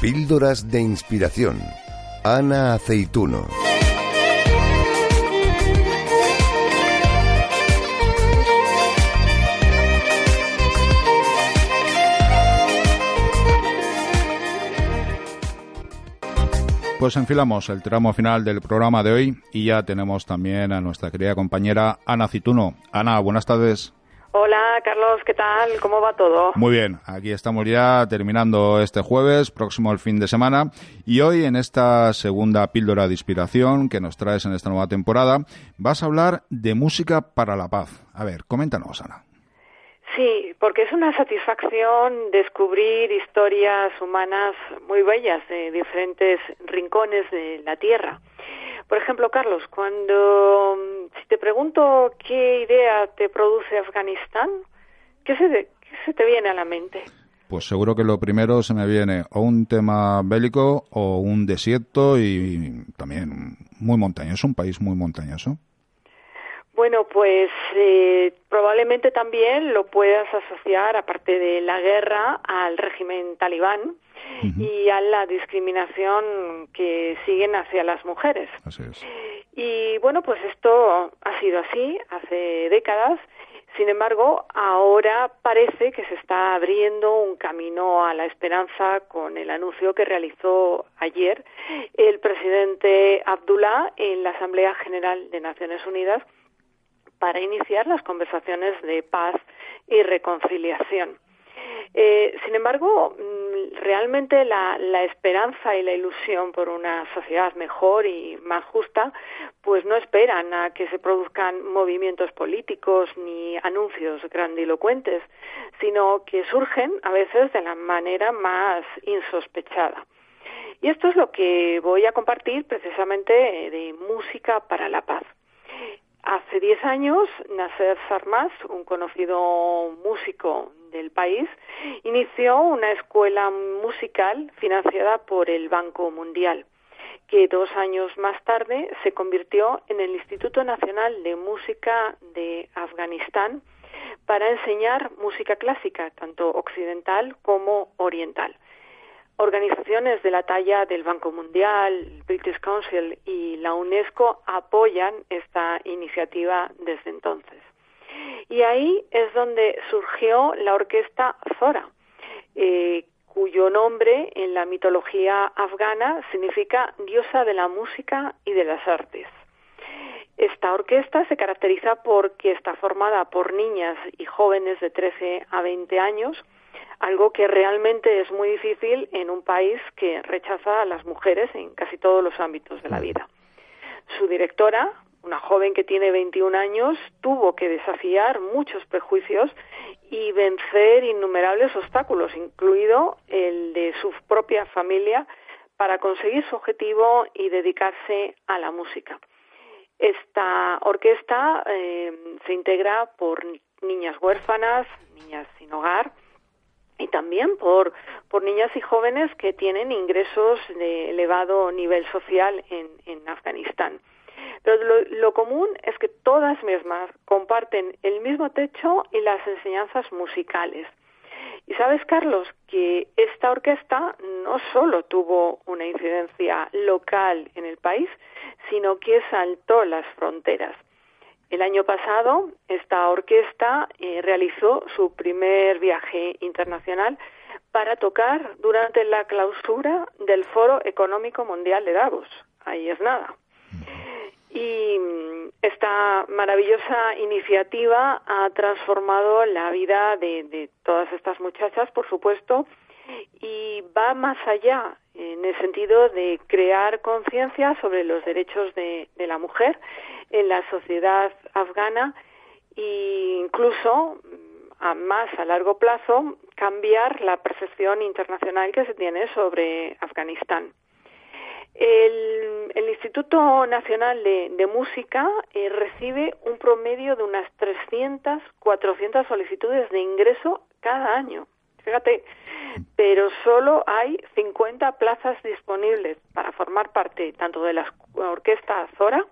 Píldoras de inspiración. Ana Aceituno. Pues enfilamos el tramo final del programa de hoy y ya tenemos también a nuestra querida compañera Ana Cituno. Ana, buenas tardes. Hola, Carlos, ¿qué tal? ¿Cómo va todo? Muy bien, aquí estamos ya terminando este jueves, próximo el fin de semana, y hoy en esta segunda píldora de inspiración que nos traes en esta nueva temporada, vas a hablar de música para la paz. A ver, coméntanos, Ana. Sí, porque es una satisfacción descubrir historias humanas muy bellas de diferentes rincones de la Tierra. Por ejemplo, Carlos, cuando si te pregunto qué idea te produce Afganistán, ¿qué se, se te viene a la mente? Pues seguro que lo primero se me viene o un tema bélico o un desierto y también muy montañoso, un país muy montañoso. Bueno, pues eh, probablemente también lo puedas asociar, aparte de la guerra, al régimen talibán, y a la discriminación que siguen hacia las mujeres. Y bueno, pues esto ha sido así hace décadas. Sin embargo, ahora parece que se está abriendo un camino a la esperanza con el anuncio que realizó ayer el presidente Abdullah en la Asamblea General de Naciones Unidas para iniciar las conversaciones de paz y reconciliación. Eh, sin embargo, realmente la, esperanza y la ilusión por una sociedad mejor y más justa, pues no esperan a que se produzcan movimientos políticos ni anuncios grandilocuentes, sino que surgen a veces de la manera más insospechada. Y esto es lo que voy a compartir precisamente de música para la paz. Hace diez años, Nasser Sarmas, un conocido músico del país, inició una escuela musical financiada por el Banco Mundial, que dos años más tarde se convirtió en el Instituto Nacional de Música de Afganistán para enseñar música clásica, tanto occidental como oriental. Organizaciones de la talla del Banco Mundial, British Council y la UNESCO apoyan esta iniciativa desde entonces. Y ahí es donde surgió la orquesta Zora, eh, cuyo nombre en la mitología afgana significa diosa de la música y de las artes. Esta orquesta se caracteriza porque está formada por niñas y jóvenes de 13 a 20 años, algo que realmente es muy difícil en un país que rechaza a las mujeres en casi todos los ámbitos de la vida. Su directora, una joven que tiene 21 años, tuvo que desafiar muchos prejuicios y vencer innumerables obstáculos, incluido el de su propia familia, para conseguir su objetivo y dedicarse a la música. Esta orquesta eh, se integra por niñas huérfanas, niñas sin hogar, y también por, por niñas y jóvenes que tienen ingresos de elevado nivel social en, en Afganistán. Pero lo, lo, común es que todas mismas comparten el mismo techo y las enseñanzas musicales. Y sabes, Carlos, que esta orquesta no solo tuvo una incidencia local en el país, sino que saltó las fronteras. El año pasado, esta orquesta eh, realizó su primer viaje internacional para tocar durante la clausura del Foro Económico Mundial de Davos. Ahí es nada. Y mm, esta maravillosa iniciativa ha transformado la vida de, todas estas muchachas, por supuesto, y va más allá en el sentido de crear conciencia sobre los derechos de la mujer en la sociedad afgana e incluso mm, a más a largo plazo cambiar la percepción internacional que se tiene sobre Afganistán. El, Instituto Nacional de, Música eh, recibe un promedio de unas 300, 400 solicitudes de ingreso cada año. Fíjate, pero solo hay 50 plazas disponibles para formar parte tanto de la orquesta Zora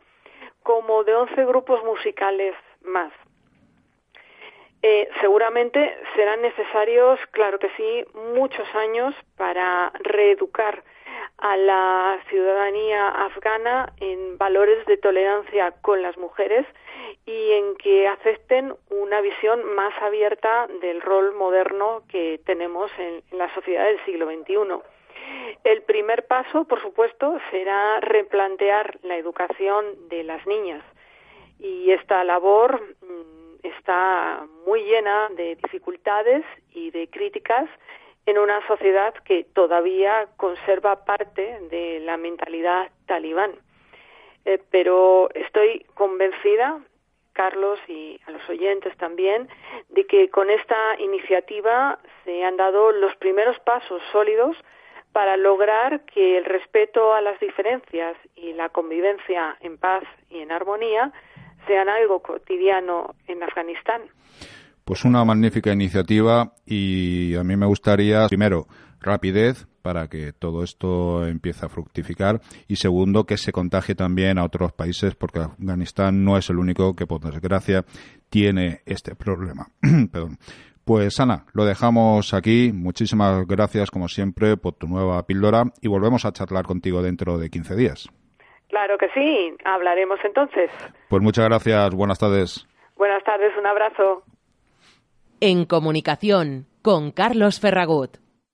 como de 11 grupos musicales más. Eh, seguramente serán necesarios, claro que sí, muchos años para reeducar a la ciudadanía afgana en valores de tolerancia con las mujeres y en que acepten una visión más abierta del rol moderno que tenemos en, la sociedad del siglo XXI. El primer paso, por supuesto, será replantear la educación de las niñas y esta labor mm, está muy llena de dificultades y de críticas en una sociedad que todavía conserva parte de la mentalidad talibán. Eh, pero estoy convencida, Carlos y a los oyentes también, de que con esta iniciativa se han dado los primeros pasos sólidos para lograr que el respeto a las diferencias y la convivencia en paz y en armonía sean algo cotidiano en Afganistán. Pues una magnífica iniciativa y a mí me gustaría, primero, rapidez para que todo esto empiece a fructificar y segundo, que se contagie también a otros países porque Afganistán no es el único que, por desgracia, tiene este problema. Perdón. Pues Ana, lo dejamos aquí. Muchísimas gracias, como siempre, por tu nueva píldora y volvemos a charlar contigo dentro de 15 días. Claro que sí, hablaremos entonces. Pues muchas gracias, buenas tardes. Buenas tardes, un abrazo. En comunicación con Carlos Ferragut.